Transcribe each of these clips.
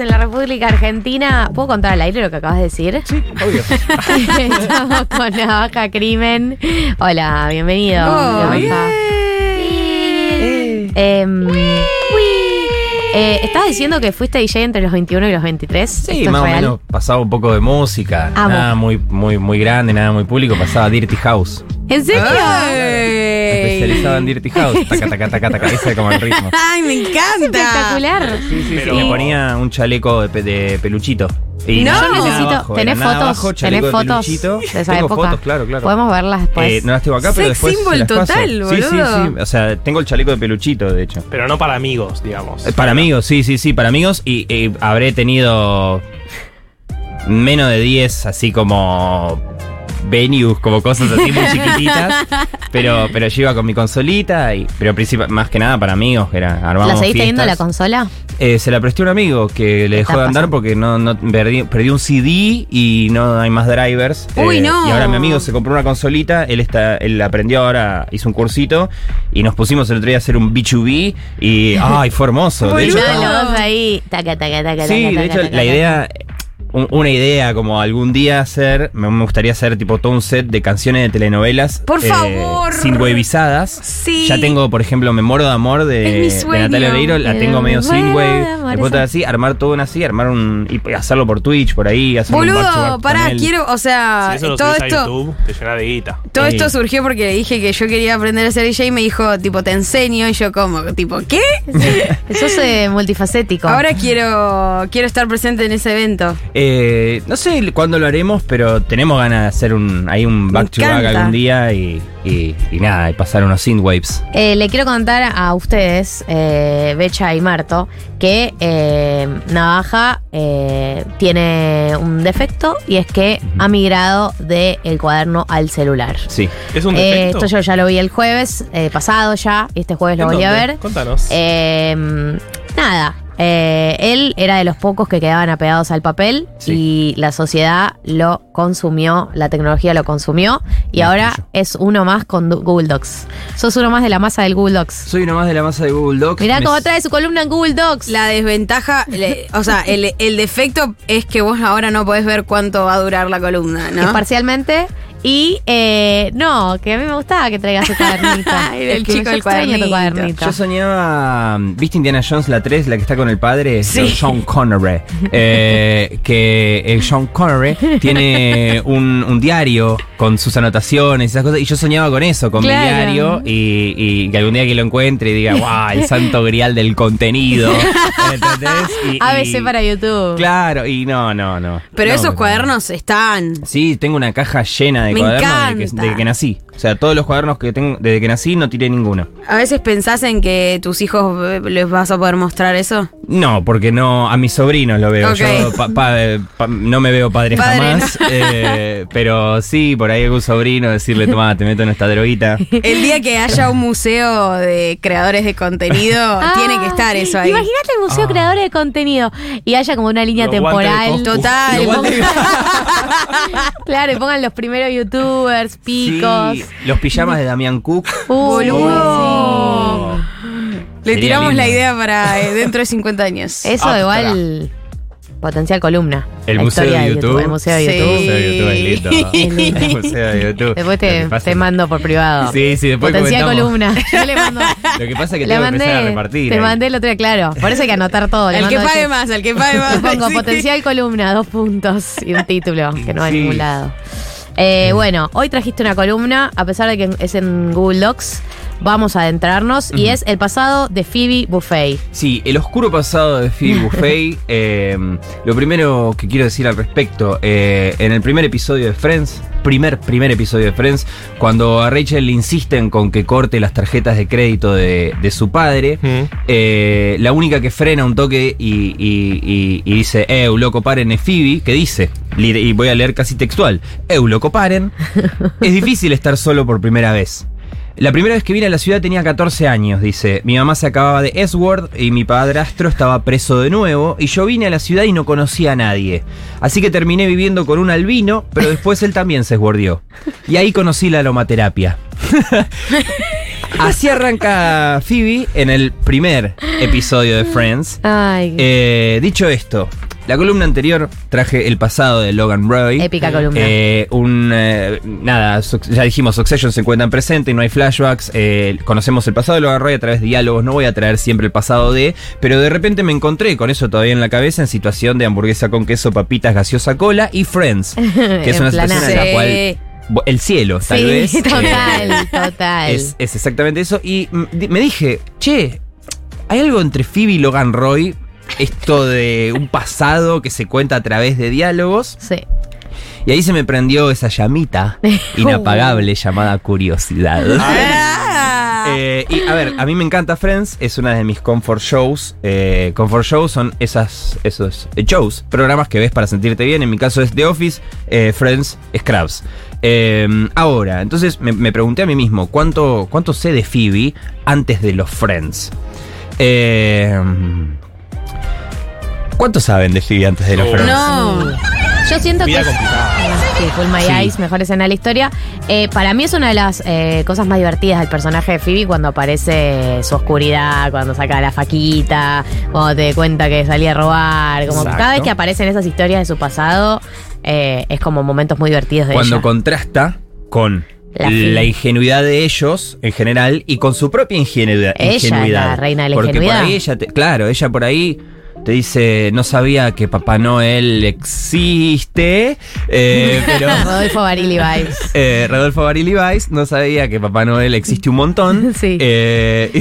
en la República Argentina. ¿Puedo contar al aire lo que acabas de decir? Sí, obvio. Estamos con Navaja Crimen. Hola, bienvenido. Oh, bien. Em, eh, estabas diciendo que fuiste DJ entre los 21 y los 23. Sí, ¿Esto es más o menos pasaba un poco de música. Amo. Nada muy, muy, muy grande, nada muy público. Pasaba Dirty House. ¿En serio? Especializado en Dirty House. Taca, taca, taca, taca. Ese era como el ritmo. Ay, me encanta. Espectacular. Sí, sí, Pero- sí. Me ponía un chaleco de, pe- de peluchito. Y No. nada Yo necesito. abajo, ¿Tenés era nada fotos? abajo, chaleco ¿Tenés de fotos peluchito. de esa Tengo época? fotos, claro, claro. Podemos verlas después. Eh, no las tengo acá, pero Sex después se symbol las paso. total, Sí, sí, boludo. sí. O sea, tengo el chaleco de peluchito, de hecho. Pero no para amigos, digamos. Eh, Para amigos, sí, sí, sí, para amigos. Y, y habré tenido menos de 10, así como venues, como cosas así muy chiquititas. Pero, pero yo iba con mi consolita, y, pero más que nada para amigos, que era armamos ¿La seguís teniendo la consola? Eh, se la presté a un amigo que le dejó de andar pasando? porque no, no perdí, perdí un CD y no hay más drivers. Eh, Uy, no. Y ahora mi amigo se compró una consolita, él está, él aprendió ahora, hizo un cursito y nos pusimos el otro día a hacer un B2B y ay, fue hermoso. De hecho, ahí. Taca, taca, taca, Sí, de hecho, la idea, un- una idea como algún día hacer, me, me gustaría hacer tipo todo un set de canciones de telenovelas. Por favor. Sin wavizadas. Sí. Ya tengo, por ejemplo, Me muero de amor de, Es mi de sueño. Natalia Oreiro, la Me tengo medio sin amor, Después así, armar todo un así, armar un. y hacerlo por Twitch, por ahí, hacer un Boludo, back con pará, él. quiero, o sea, Si eso lo todo a esto. YouTube, te llena de guita. Todo Eh. esto surgió porque le dije que yo quería aprender a ser DJ y me dijo, tipo, te enseño. Y yo, como, tipo, ¿qué? Sos eh, multifacético. Ahora quiero, quiero estar presente en ese evento. Eh, no sé cuándo lo haremos, pero tenemos ganas de hacer un, ahí un back to back algún día y, y, y nada, y pasar unos synthwaves. Eh, le quiero contar a ustedes, eh, Becha y Marto, que eh, Navaja eh, tiene un defecto y es que ha migrado del cuaderno al celular. Sí. Es un Eh, defecto. esto yo ya lo vi el jueves eh, pasado ya, y este jueves lo ¿En volví a ver. Contanos. Eh, nada, eh, él era de los pocos que quedaban apegados al papel Sí. y la sociedad lo consumió, la tecnología lo consumió y ahora yo. es uno más con Google Docs. Sos uno más de la masa del Google Docs. Soy uno más de la masa de Google Docs. Mirá Me- cómo trae su columna en Google Docs. La desventaja, le- o sea, el, el defecto es que vos ahora no podés ver cuánto va a durar la columna, Es ¿no? parcialmente. Y eh, no, que a mí me gustaba que traigas tu cuadernito. Ay, el Es que chico del cuadernito. cuadernito. Yo soñaba. ¿Viste Indiana Jones la 3, la que está con el padre? Sí. Sean Connery. Eh, que eh, Sean Connery tiene un, un diario con sus anotaciones y esas cosas. Y yo soñaba con eso, con Claro. mi diario. Y, y que algún día que lo encuentre y diga, ¡guau! El santo grial del contenido. ¿Entendés? Y- ABC y- para YouTube. Claro, y no, no, no. Pero No, esos cuadernos están. Sí, tengo una caja llena de Me cuadernos desde que, encanta. desde que nací. O sea, todos los cuadernos que tengo desde que nací no tiré ninguno. A veces pensás en que tus hijos eh, les vas a poder mostrar eso. No, porque no, a mis sobrinos lo veo. Yo pa- pa- eh, pa- no me veo padre, Padre, jamás. eh, pero sí, por ahí algún sobrino decirle, toma, te meto en esta droguita. El día que haya un museo de creadores de contenido, Ah, tiene que estar eso ahí. Imagínate el museo Ah. creadores de contenido y haya como una línea Los temporal. Total. Claro, y pongan los primeros youtubers, picos. Sí, los pijamas de Damián Cook. Uy, Boludo. Le Sería tiramos lindo. la idea para eh, dentro de 50 años. Eso Ah, igual potencial columna. El museo de YouTube. El museo de Sí. YouTube. El museo de YouTube es lindo. El museo de YouTube. Después te, que te mando por privado. Sí, sí, después Potencial comentamos. columna. Yo le mando. Lo que pasa es que le tengo que mandé, empezar a repartir. te ahí. mandé el otro día, claro. Por eso hay que anotar todo. Le El que pague más, el que pague más. Pongo Sí. potencial columna, dos puntos y un título, que no va a Sí. ningún lado. Eh, bueno, hoy trajiste una columna, a pesar de que es en Google Docs, vamos a adentrarnos, y es el pasado de Phoebe Buffet. Sí, el oscuro pasado de Phoebe Buffet. eh, lo primero que quiero decir al respecto, eh, en el primer episodio de Friends, primer, primer episodio de Friends, cuando a Rachel le insisten con que corte las tarjetas de crédito de, de su padre, eh, la única que frena un toque y, y- y- y dice, Eu, loco, paren, es Phoebe, que dice, y voy a leer casi textual, Eu, loco, paren, es difícil estar solo por primera vez. La primera vez que vine a la ciudad tenía 14 años, dice. Mi mamá se acababa de S-Word y mi padrastro estaba preso de nuevo y yo vine a la ciudad y no conocía a nadie. Así que terminé viviendo con un albino, pero después él también se esguardió. Y ahí conocí la aromaterapia. Así arranca Phoebe en el primer episodio de Friends. Ay, Eh, dicho esto, la columna anterior traje el pasado de Logan Roy. épica columna. Eh, un eh, nada, ya dijimos, Succession se encuentra en presente y no hay flashbacks. eh, conocemos el pasado de Logan Roy a través de diálogos. No voy a traer siempre el pasado de, pero de repente me encontré con eso todavía en la cabeza en situación de hamburguesa con queso, papitas, gaseosa, cola y Friends, que es una situación en la cual el cielo, tal sí, vez. eh, total, total. es, es exactamente eso. Y me dije, che, ¿hay algo entre Phoebe y Logan Roy? Esto de un pasado que se cuenta a través de diálogos. Sí. Y ahí se me prendió esa llamita inapagable llamada curiosidad. Ah. Eh, y a ver, a mí me encanta Friends, es una de mis comfort shows. Eh, comfort shows son esas, esos eh, shows, programas que ves para sentirte bien. En mi caso es The Office, eh, Friends, Scrubs. Eh, ahora, entonces me, me pregunté a mí mismo, ¿cuánto, ¿cuánto sé de Phoebe antes de los Friends? Eh, ¿Cuánto saben de Phoebe antes de los Oh. Friends? No. Yo siento que es, complicada. Sí, Full My Sí. Eyes, mejor escena de la historia. Eh, para mí es una de las eh, cosas más divertidas del personaje de Phoebe cuando aparece su oscuridad, cuando saca la faquita, cuando te cuenta que salía a robar. Como Exacto. cada vez que aparecen esas historias de su pasado, eh, es como momentos muy divertidos de cuando ella. contrasta con La la, fi- ingenuidad de ellos en general y con su propia ingenuidad. Ella es la ingenuidad. reina de la Porque ingenuidad. por ahí ella, te- claro, ella por ahí te dice, no sabía que Papá Noel existe, eh, pero... Rodolfo Barili Vibes. Eh, Rodolfo Barili Weiss no sabía que Papá Noel existe un montón. Sí. Eh, y,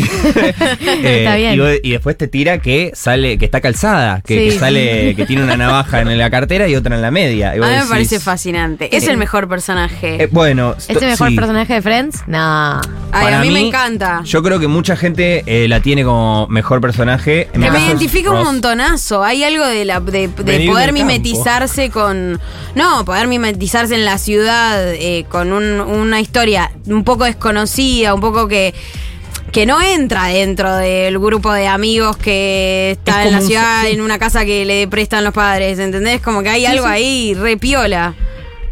Está bien. Y, después te tira que sale, que está calzada, que, Sí. que sale, que tiene una navaja en la cartera y otra en la media. Y A mí me parece fascinante. Es el mejor personaje. eh, bueno, ¿Es el mejor sí. personaje de Friends? No. Ay, a mí, me encanta. Yo creo que mucha gente eh, la tiene como mejor personaje. En me identifica un Ross. Montonazo. Hay algo de, la, de, poder mimetizarse con. No, poder mimetizarse en la ciudad eh, con un- una historia un poco desconocida, un poco que. Que no entra dentro del grupo de amigos que está Es en la un- ciudad, sí. en una casa que le prestan los padres, ¿entendés? Como que hay algo ahí re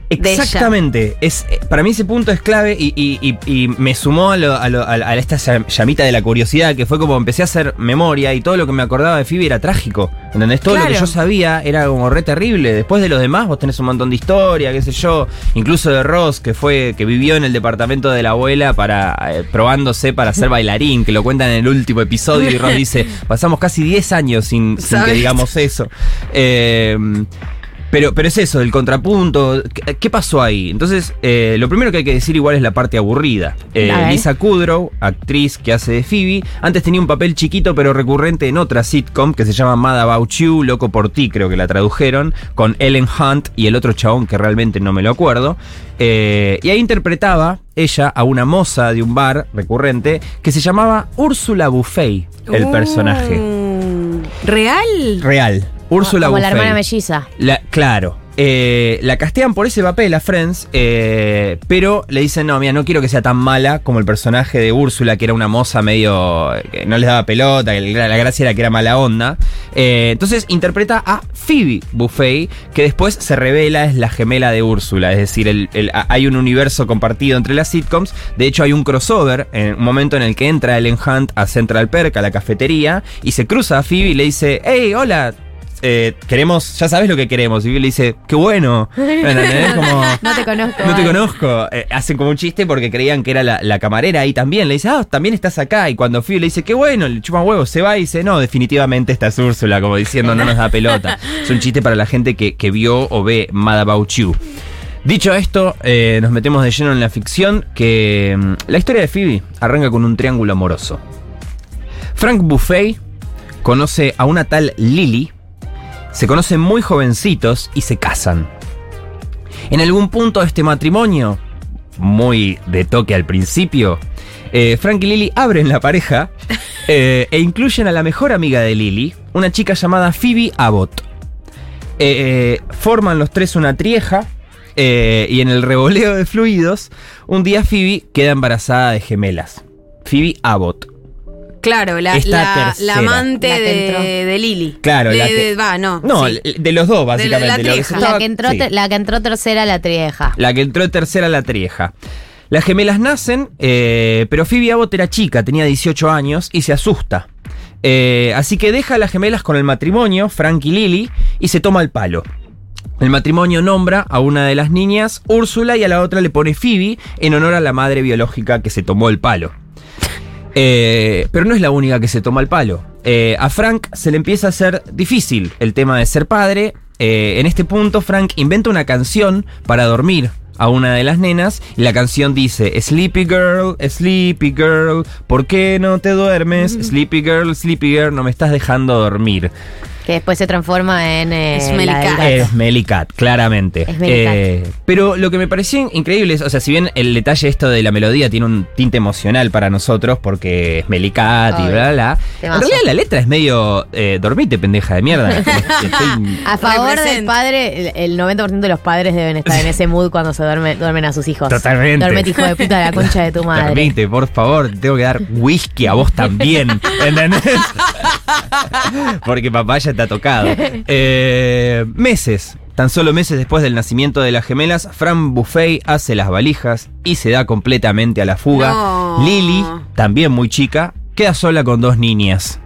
piola. de ella. Exactamente. Es, eh, para mí ese punto es clave y, y- y- y me sumó a, lo- a lo- a- esta llam- llamita de la curiosidad, que fue como empecé a hacer memoria y todo lo que me acordaba de Phoebe era trágico. ¿Entendés? Todo lo que yo sabía era como re terrible. Después de los demás, vos tenés un montón de historia, qué sé yo. Incluso de Ross, que fue, que vivió en el departamento de la abuela para eh, probándose para ser bailarín, que lo cuentan en el último episodio, y Ross dice, pasamos casi 10 años sin, sin que digamos eso. Eh, pero, pero es eso, el contrapunto. ¿Qué, qué pasó ahí? Entonces, eh, lo primero que hay que decir igual es la parte aburrida. Eh. Lisa Kudrow, actriz que hace de Phoebe, antes tenía un papel chiquito pero recurrente en otra sitcom que se llama Mad About You, Loco por ti, creo que la tradujeron, con Ellen Hunt y el otro chabón que realmente no me lo acuerdo. Eh, y ahí interpretaba ella a una moza de un bar recurrente que se llamaba Úrsula Buffet, el Uh, personaje. ¿Real? Real. Úrsula Como la hermana melliza. La- claro. Eh, la castean por ese papel a Friends, eh, pero le dicen, no, mira, no quiero que sea tan mala como el personaje de Úrsula, que era una moza medio... que no les daba pelota, que la la gracia era que era mala onda. Eh, entonces interpreta a Phoebe Buffet, que después se revela es la gemela de Úrsula, es decir, el- el- a- hay un universo compartido entre las sitcoms. De hecho, hay un crossover, en un momento en el que entra Ellen Hunt a Central Perk, a la cafetería, y se cruza a Phoebe y le dice, hey, hola, eh, queremos, ya sabes lo que queremos. Y Phoebe le dice, qué bueno. ¿Entendés? Como, No te conozco. no te conozco. Eh, hacen como un chiste porque creían que era la, la camarera ahí también. Le dice, ah, también estás acá. Y cuando Phoebe le dice, qué bueno, le chupa huevo, se va y dice, no, definitivamente esta es Úrsula, como diciendo, no nos da pelota. Es un chiste para la gente que, que vio o ve Mad About You. Dicho esto, eh, nos metemos de lleno en la ficción, que mm, la historia de Phoebe arranca con un triángulo amoroso. Frank Buffet conoce a una tal Lily, se conocen muy jovencitos y se casan. En algún punto de este matrimonio, muy de toque al principio, eh, Frank y Lily abren la pareja eh, e incluyen a la mejor amiga de Lily, una chica llamada Phoebe Abbott. Eh, forman los tres una trieja y en el revoleo de fluidos, un día Phoebe queda embarazada de gemelas. Phoebe Abbott. Claro, la, la, amante de, de Lily. Claro, De- la que- de- Va, no. No, sí. de los dos, básicamente. la Lo que se trieja. estaba- La que, entró sí. la que entró tercera, la trieja. La que entró tercera la trieja. Las gemelas nacen, eh, pero Phoebe Abbott era chica, tenía 18 años y se asusta. Eh, así que deja a las gemelas con el matrimonio, Frank y Lily, y se toma el palo. El matrimonio nombra a una de las niñas Úrsula y a la otra le pone Phoebe en honor a la madre biológica que se tomó el palo. Eh, pero no es la única que se toma el palo. Eh, a Frank se le empieza a hacer difícil el tema de ser padre. Eh, en este punto, Frank inventa una canción para dormir a una de las nenas y la canción dice Sleepy Girl, Sleepy Girl, ¿por qué no te duermes? Sleepy Girl, Sleepy Girl, no me estás dejando dormir. Que después se transforma en. eh, Smelly la del Cat. gato. Es Smelly Cat, claramente. Es Smelly Eh, pero lo que me pareció increíble es, o sea, si bien el detalle esto de la melodía tiene un tinte emocional para nosotros, porque es Smelly Cat y bla, bla, bla. En realidad la letra es medio, eh, dormite, pendeja de mierda. Estoy- A favor del padre, el, el 90% de los padres deben estar en ese mood cuando se duerme, duermen a sus hijos. Totalmente. Dormete, hijo de puta, de la concha de tu madre. Dormite, por favor, tengo que dar whisky a vos también. ¿Entendés? Porque papá ya te ha tocado. Eh, meses. Tan solo meses después del nacimiento de las gemelas, Fran Buffet hace las valijas y se da completamente a la fuga. No. Lily, también muy chica, queda sola con dos niñas.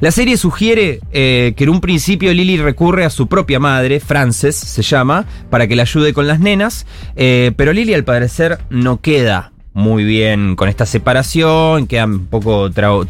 La serie sugiere eh, que en un principio Lily recurre a su propia madre, Frances se llama, para que la ayude con las nenas, eh, pero Lily al parecer no queda muy bien con esta separación, queda un poco trau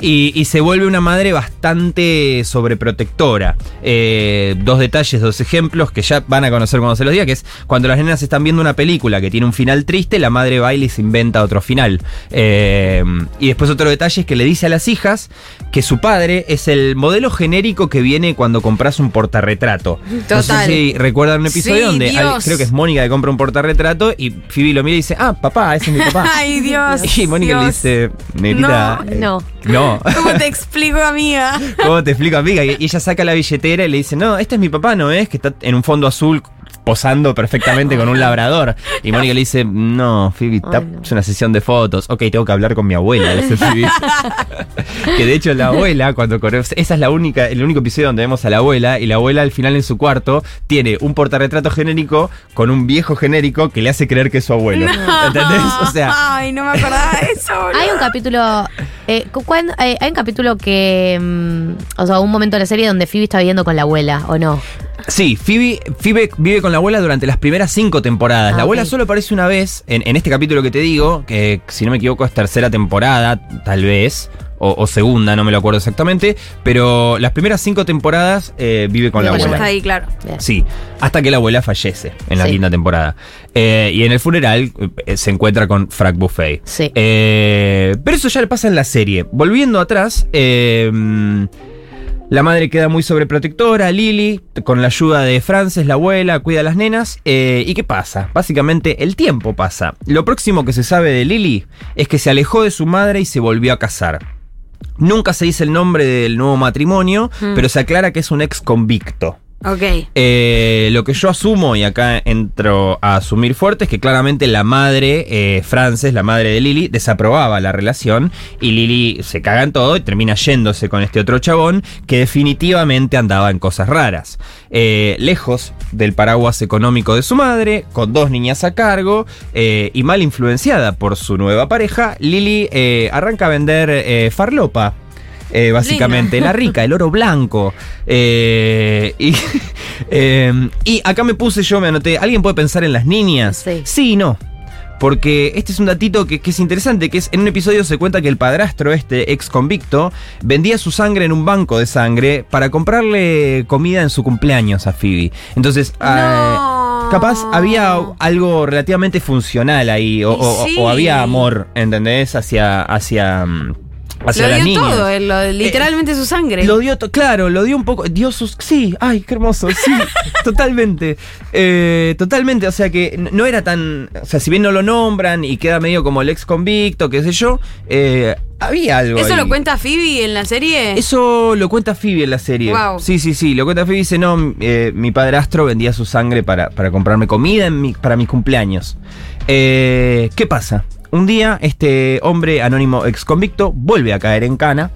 y, y se vuelve una madre bastante sobreprotectora. Eh, dos detalles, dos ejemplos que ya van a conocer cuando se los diga, que es cuando las nenas están viendo una película que tiene un final triste, la madre va y les inventa otro final. Eh, y después otro detalle es que le dice a las hijas que su padre es el modelo genérico que viene cuando compras un portarretrato. No sé Total. si recuerdan un episodio Sí, donde creo que es Mónica que compra un portarretrato y Phoebe lo mira y dice, ah, papá, ese es mi papá. Ay, Dios. y Mónica le dice, nenita, eh, No. No. ¿Cómo te explico, amiga? ¿Cómo te explico, amiga? Y y ella saca la billetera y le dice, no, este es mi papá, ¿no es? Que está en un fondo azul posando perfectamente con un labrador. Y Mónica le dice, no, Phoebe, no. es una sesión de fotos. Ok, tengo que hablar con mi abuela, dice Phoebe. que de hecho la abuela, cuando conoce, esa es la única, el único episodio donde vemos a la abuela, y la abuela al final en su cuarto tiene un portarretrato genérico con un viejo genérico que le hace creer que es su abuelo. ¿Entendés? O sea, Ay, no me acordaba de eso. Hay un capítulo. Eh, eh, hay un capítulo que. mm, o sea, un momento de la serie donde Phoebe está viviendo con la abuela, ¿o no? Sí, Phoebe, Phoebe vive con la abuela durante las primeras cinco temporadas. Ah, la abuela ok. solo aparece una vez en, en este capítulo que te digo, que si no me equivoco es tercera temporada, tal vez, o, o segunda, no me lo acuerdo exactamente, pero las primeras cinco temporadas eh, vive con la abuela. está ahí, claro. Bien. Sí, hasta que la abuela fallece en la Sí. quinta temporada. Eh, y en el funeral eh, se encuentra con Frank Buffet. Sí. Eh, pero eso ya le pasa en la serie. Volviendo atrás, eh, la madre queda muy sobreprotectora, Lily, con la ayuda de Frances, la abuela, cuida a las nenas. eh, ¿Y qué pasa? Básicamente el tiempo pasa. Lo próximo que se sabe de Lily es que se alejó de su madre y se volvió a casar. Nunca se dice el nombre del nuevo matrimonio, Mm. pero se aclara que es un ex convicto. Ok. Eh, lo que yo asumo, y acá entro a asumir fuerte, es que claramente la madre, eh, Frances, la madre de Lily, desaprobaba la relación y Lily se caga en todo y termina yéndose con este otro chabón que definitivamente andaba en cosas raras. Eh, lejos del paraguas económico de su madre, con dos niñas a cargo y mal influenciada por su nueva pareja, Lily arranca a vender farlopa. Eh, básicamente, la rica, el oro blanco. Eh, y, eh, y acá me puse yo, me anoté, ¿alguien puede pensar en las niñas? Sí. y no. Porque este es un datito que, que es interesante, que es en un episodio se cuenta que el padrastro, este ex convicto, vendía su sangre en un banco de sangre para comprarle comida en su cumpleaños a Phoebe. Entonces, No. eh, capaz había algo relativamente funcional ahí, o, Y o- sí. o había amor, ¿entendés? Hacia, hacia, mm, hacia Lo dio todo, eh, lo- literalmente su sangre. Lo dio, to- claro, lo dio un poco. Dio sus. Sí, ay, qué hermoso, sí, totalmente. Eh, totalmente, o sea que no era tan. O sea, si bien no lo nombran y queda medio como el ex convicto, qué sé yo, eh, había algo. ¿Eso ahí. lo cuenta Phoebe en la serie? Eso lo cuenta Phoebe en la serie. Wow. Sí, sí, sí. Lo cuenta Phoebe. Dice, no, eh, mi padrastro vendía su sangre para, para comprarme comida en mi- para mis cumpleaños. Eh, ¿Qué pasa? Un día, este hombre anónimo ex convicto vuelve a caer en cana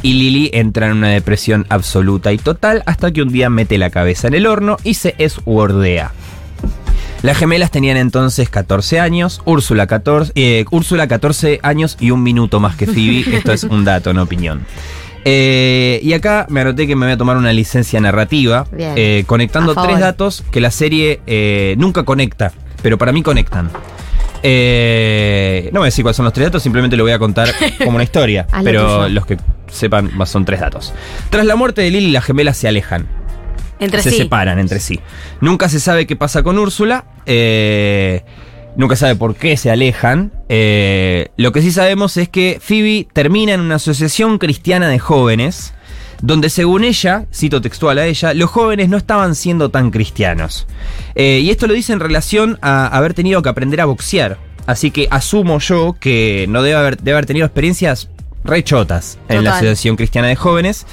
y Lily entra en una depresión absoluta y total hasta que un día mete la cabeza en el horno y se eswordea. Las gemelas tenían entonces 14 años, Úrsula 14, eh, Úrsula 14 años y un minuto más que Phoebe. Esto es un dato, no opinión. Eh, y acá me anoté que me voy a tomar una licencia narrativa, eh, conectando tres datos que la serie nunca conecta, pero para mí conectan. Eh, no voy a decir cuáles son los tres datos, simplemente lo voy a contar como una historia, pero los que sepan son tres datos. Tras la muerte de Lily, las gemelas se alejan Entre se sí. separan entre sí. Nunca se sabe qué pasa con Úrsula. eh, nunca sabe por qué se alejan. eh, lo que sí sabemos es que Phoebe termina en una asociación cristiana de jóvenes. Donde según ella, cito textual a ella, los jóvenes no estaban siendo tan cristianos. Eh, y esto lo dice en relación a haber tenido que aprender a boxear. Así que asumo yo que no debe haber, debe haber tenido experiencias rechotas en la. Asociación Cristiana de Jóvenes.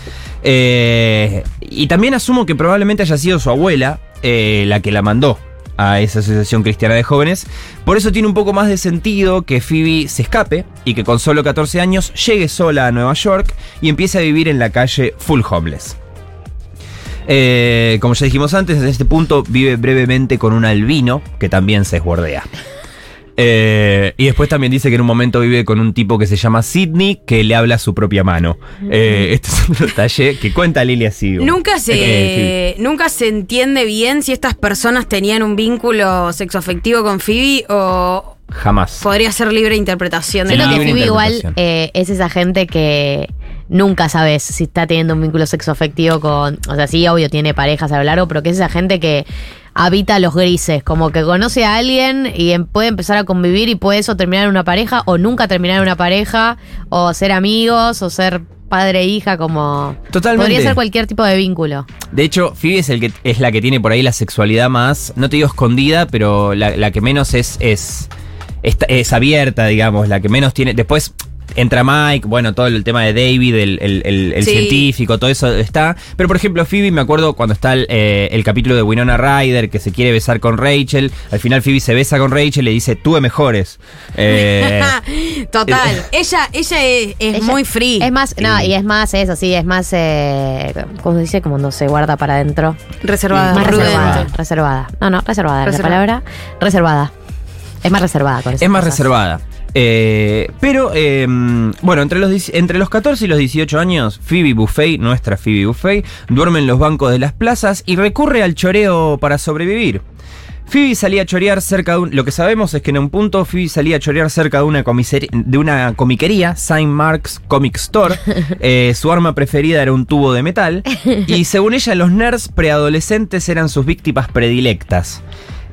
Eh, y también asumo que probablemente haya sido su abuela eh, la que la mandó a esa Asociación Cristiana de Jóvenes. Por eso tiene un poco más de sentido que Phoebe se escape y que con solo 14 años llegue sola a Nueva York y empiece a vivir en la calle full homeless. Eh, como ya dijimos antes, desde este punto vive brevemente con un albino que también se esbordea. Eh, y después también dice que en un momento vive con un tipo que se llama Sidney que le habla a su propia mano. Eh, este es un detalle que cuenta Lily así. Nunca se, Eh, nunca se entiende bien si estas personas tenían un vínculo sexoafectivo con Phoebe o. Jamás. podría ser libre interpretación de Sí, la Siento que Phoebe igual eh, es esa gente que nunca sabes si está teniendo un vínculo sexoafectivo con. O sea, sí, obvio, tiene parejas a lo largo, pero que es esa gente que habita los grises, como que conoce a alguien y em- puede empezar a convivir y puede eso terminar en una pareja o nunca terminar en una pareja o ser amigos o ser padre e hija como Totalmente. podría ser cualquier tipo de vínculo. De hecho, Phoebe es, el que, es la que tiene por ahí la sexualidad más, no te digo escondida, pero la, la que menos es, es, es, es abierta, digamos, la que menos tiene... Después entra Mike, bueno, todo el tema de David, el, el- el- el Sí. científico, todo eso está. Pero por ejemplo, Phoebe, me acuerdo cuando está el, eh, el capítulo de Winona Ryder, que se quiere besar con Rachel, al final Phoebe se besa con Rachel y le dice, tuve mejores. Eh, Total. ella ella es, es Ella- muy free. Es más, no, y es más eso, sí, es más, eh, ¿cómo se dice? Como no se guarda para adentro. reservada. Más reservada. Reservada. No, no, reservada es la palabra. Reservada. Es más reservada con esas Es más cosas. reservada. Eh, pero, eh, bueno, entre los, entre los 14 y los 18 años, Phoebe Buffet, nuestra Phoebe Buffet, duerme en los bancos de las plazas y recurre al choreo para sobrevivir. Phoebe salía a chorear cerca de un. Lo que sabemos es que en un punto Phoebe salía a chorear cerca de una, de una comiquería, Saint Mark's Comic Store. Eh, su arma preferida era un tubo de metal. Y según ella, los nerds preadolescentes eran sus víctimas predilectas.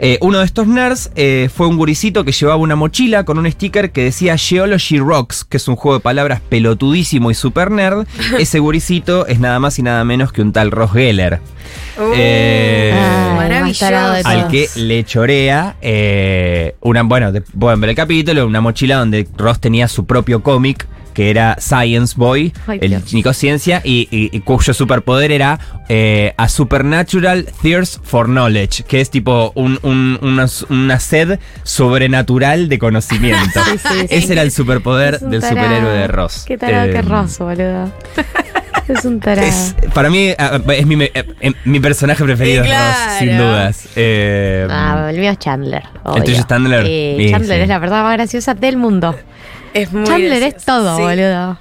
Eh, uno de estos nerds eh, fue un guricito que llevaba una mochila con un sticker que decía Geology Rocks, que es un juego de palabras pelotudísimo y super nerd. Ese guricito es nada más y nada menos que un tal Ross Geller. Uh, Eh, maravilloso. al que le chorea eh, una, bueno, de- pueden ver el capítulo, una mochila donde Ross tenía su propio cómic que era Science Boy, Ay, el. Nico Ciencia, y, y- y cuyo superpoder era eh, a Supernatural Thirst for Knowledge, que es tipo un- un- una, una sed sobrenatural de conocimiento. Sí, sí, sí. Ese era el superpoder Es del tarado. superhéroe de Ross. Qué tarado Eh, que Ross, boludo. es un tarado. es- para mí es mi, eh, eh, mi personaje preferido Sí, es Ross, sin dudas. Eh, Ah, el mío es Chandler. ¿El tuyo es Chandler? Sí, Sí, Chandler sí. es la persona más graciosa del mundo. Es muy Chandler gracioso. es todo, Sí. boludo.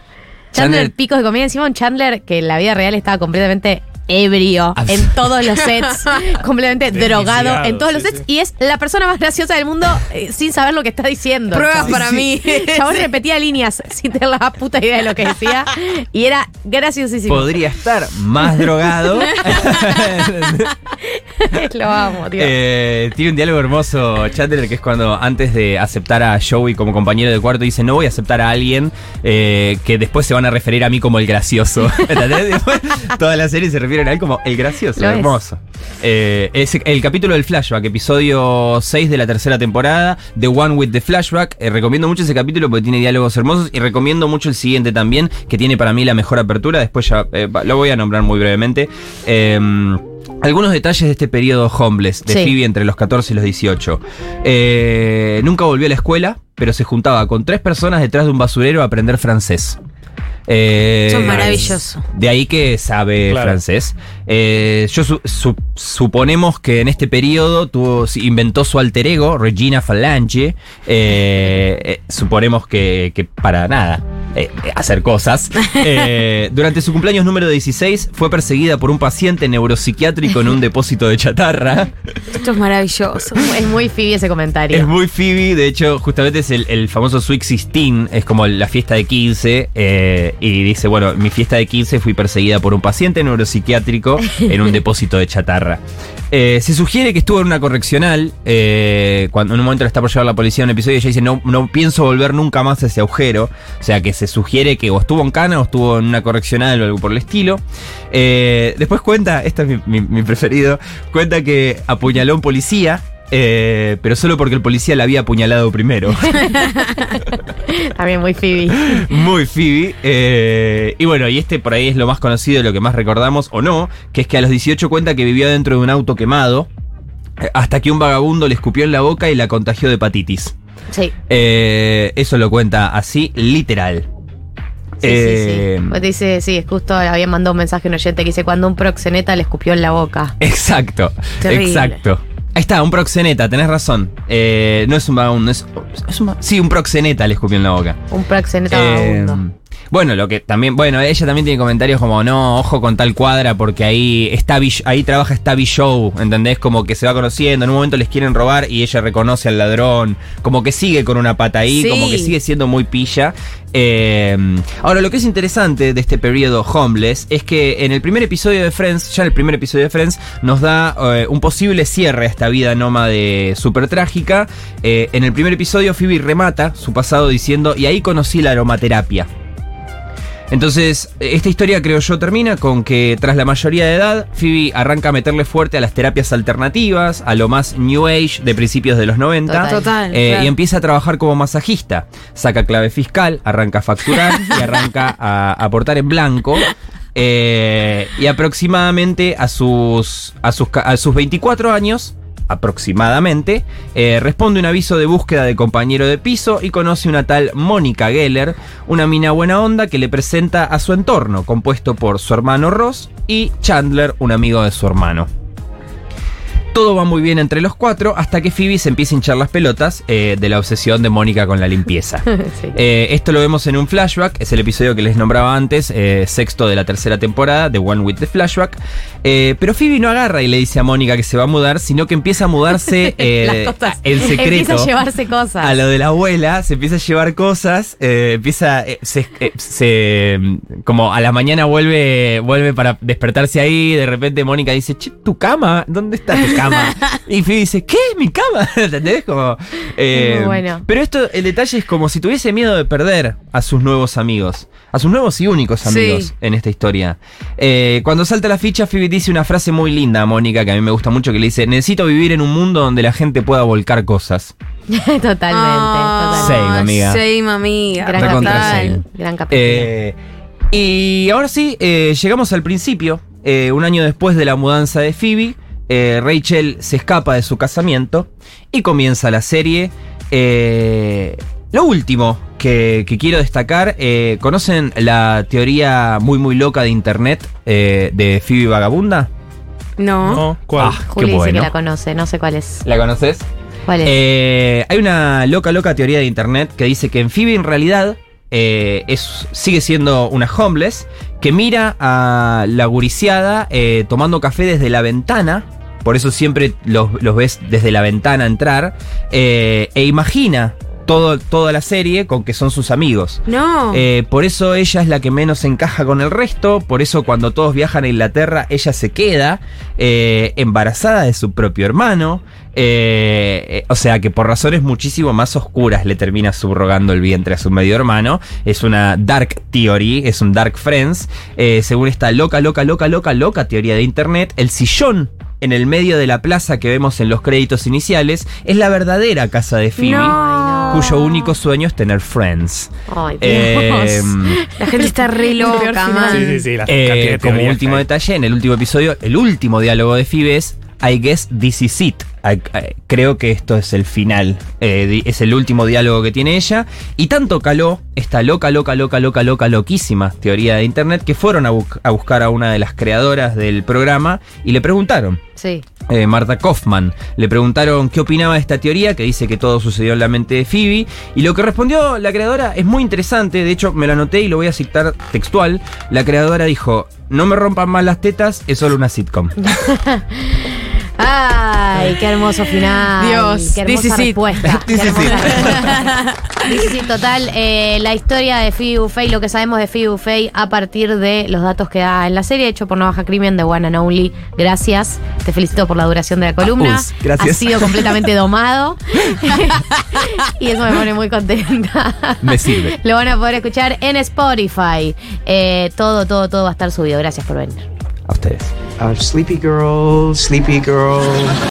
Chandler, Chandler- picos de comida. Encima un Chandler que en la vida real estaba completamente ebrio Abs- en todos los sets, completamente drogado en todos los sí, sets y es la persona más graciosa del mundo eh, sin saber lo que está diciendo. Pruebas para mí. Chabón repetía líneas sin tener la puta idea de lo que decía y era graciosísimo. podría estar más drogado. lo amo, tío. Eh, tiene un diálogo hermoso Chandler que es cuando antes de aceptar a Joey como compañero de cuarto dice no voy a aceptar a alguien eh, que después se van a referir a mí como el gracioso. Toda la serie se refieren a él como el gracioso, Lo es. hermoso. Eh, es el capítulo del flashback, episodio 6 de la tercera temporada, The One with the Flashback. Eh, recomiendo mucho ese capítulo porque tiene diálogos hermosos y recomiendo mucho el siguiente también, que tiene para mí la mejor apertura. Después ya eh, lo voy a nombrar muy brevemente. Eh, algunos detalles de este periodo homeless de Sí. Phoebe entre los 14 y los 18. Eh, nunca volvió a la escuela, pero se juntaba con tres personas detrás de un basurero a aprender francés. Eh, Eso es maravilloso. De ahí que sabe Claro. francés. Eh, yo su- su- suponemos que en este periodo tuvo, inventó su alter ego, Regina Falange. Eh, eh, suponemos que, que para nada. Eh, eh, hacer cosas. Eh, durante su cumpleaños número 16 fue perseguida por un paciente neuropsiquiátrico en un depósito de chatarra. Esto es maravilloso. Es muy Phoebe ese comentario. Es muy Phoebe, de hecho, justamente es el, el famoso Sweet 16, es como la fiesta de 15, eh, y dice, bueno, mi fiesta de 15 fui perseguida por un paciente neuropsiquiátrico en un depósito de chatarra. Eh, se sugiere que estuvo en una correccional, eh, cuando en un momento le está por llevar la policía un episodio y ella dice, no, no pienso volver nunca más a ese agujero, o sea que se sugiere que o estuvo en cana o estuvo en una correccional o algo por el estilo. Eh, después cuenta, este es mi, mi- mi preferido, cuenta que apuñaló a un policía. eh, pero solo porque el policía la había apuñalado primero. También muy Phoebe. Muy Phoebe. eh, y bueno, y este por ahí es lo más conocido, lo que más recordamos, o no, que es que a los 18 cuenta que vivió dentro de un auto quemado, hasta que un vagabundo le escupió en la boca y la contagió de hepatitis. Sí. Eh, eso lo cuenta así, literal. Sí, Eh, sí, sí. Pues dice, sí, justo había mandado un mensaje a un oyente que dice cuando un proxeneta le escupió en la boca. Exacto, Terrible. exacto. Ahí está, un proxeneta, tenés razón. Eh, no es un vagabundo, es, es un sí, un proxeneta le escupió en la boca. Un proxeneta Eh, vagabundo. Bueno, lo que también, bueno, ella también tiene comentarios como, no, ojo con tal cuadra porque ahí está ahí trabaja Stabby Show, ¿entendés? Como que se va conociendo, en un momento les quieren robar y ella reconoce al ladrón, como que sigue con una pata ahí, Sí. como que sigue siendo muy pilla. Eh, ahora, lo que es interesante de este periodo Homeless es que en el primer episodio de Friends, ya en el primer episodio de Friends, nos da eh, un posible cierre a esta vida nómade súper trágica. Eh, en el primer episodio, Phoebe remata su pasado diciendo, y ahí conocí la aromaterapia. Entonces, esta historia creo yo termina con que tras la mayoría de edad, Phoebe arranca a meterle fuerte a las terapias alternativas, a lo más New Age de principios de los 90. Total. Total. Eh, claro. Y empieza a trabajar como masajista. Saca clave fiscal, arranca a facturar y arranca a aportar en blanco. Eh, y aproximadamente a sus, a sus, a sus 24 años, aproximadamente, eh, responde un aviso de búsqueda de compañero de piso y conoce una tal Mónica Geller, una mina buena onda que le presenta a su entorno, compuesto por su hermano Ross y Chandler, un amigo de su hermano. Todo va muy bien entre los cuatro hasta que Phoebe se empieza a hinchar las pelotas eh, de la obsesión de Mónica con la limpieza. Sí. Eh, esto lo vemos en un flashback, es el episodio que les nombraba antes, eh, sexto de la tercera temporada, The One with the Flashback. Pero Phoebe no agarra y le dice a Mónica que se va a mudar, sino que empieza a mudarse en secreto. Empieza a llevarse cosas. A lo de la abuela, se empieza a llevar cosas, empieza, se, se, mm, como a la mañana vuelve, vuelve para despertarse ahí, de repente Mónica dice, che, tu cama, ¿dónde está tu cama? Y Phoebe dice, ¿qué? ¿Mi cama? ¿Entendés? Como, eh, bueno. Pero esto, el detalle es como si tuviese miedo de perder a sus nuevos amigos, a sus nuevos y únicos amigos Sí. en esta historia. Eh, cuando salta la ficha, Phoebe dice una frase muy linda a Mónica, que a mí me gusta mucho, que le dice, necesito vivir en un mundo donde la gente pueda volcar cosas. totalmente, totalmente. Same, amiga. Same, amiga. Gran same. Gran capítulo. Eh, y ahora sí, eh, llegamos al principio. Eh, un año después de la mudanza de Phoebe, eh, Rachel se escapa de su casamiento y comienza la serie. Eh, lo último que, que quiero destacar, eh, ¿conocen la teoría muy muy loca de internet eh, de Phoebe Vagabunda? No. ¿No? ¿Cuál? Ah, Juli dice bueno. que la conoce, no sé cuál es. ¿La conoces? ¿Cuál es? Eh, hay una loca, loca teoría de internet que dice que en Phoebe en realidad eh, es, sigue siendo una homeless que mira a la guriciada eh, tomando café desde la ventana. Por eso siempre los, los ves desde la ventana entrar. eh, e imagina todo, toda la serie con que son sus amigos. No. Eh, por eso ella es la que menos encaja con el resto. Por eso cuando todos viajan a Inglaterra, ella se queda eh, embarazada de su propio hermano. Eh, o sea que por razones muchísimo más oscuras le termina subrogando el vientre a su medio hermano. Es una dark theory, es un dark friends. Según esta loca, loca, loca, loca, loca teoría de internet, el sillón en el medio de la plaza que vemos en los créditos iniciales es la verdadera casa de Phoebe. No. Cuyo único sueño es tener friends. Ay. Eh, La gente está re loca, man. Sí, sí, sí. La eh, como último detalle, en el último episodio, el último diálogo de Phoebe es I guess this is it. Creo que esto es el final, eh, es el último diálogo que tiene ella. Y tanto caló esta loca, loca, loca, loca, loca, loquísima teoría de Internet que fueron a, bu- a buscar a una de las creadoras del programa y le preguntaron. Sí. eh, Marta Kaufman. Le preguntaron qué opinaba de esta teoría, que dice que todo sucedió en la mente de Phoebe. Y lo que respondió la creadora es muy interesante. De hecho, me lo anoté y lo voy a citar textual. La creadora dijo: No me rompan más las tetas, es solo una sitcom. Ay, qué hermoso final. Dios, qué this hermosa respuesta. This Qué hermosa- This is it, total. eh, la historia de Phoebe Buffay, lo que sabemos de Phoebe Buffay a partir de los datos que da en la serie, hecho por Navaja Crimen de One and Only. Gracias. Te felicito por la duración de la columna. Gracias. Has sido completamente domado. y eso me pone muy contenta. Me sirve. Lo van a poder escuchar en Spotify. Eh, todo, todo, todo va a estar subido. Gracias por venir. Ustedes. Uh, sleepy girl, sleepy girl.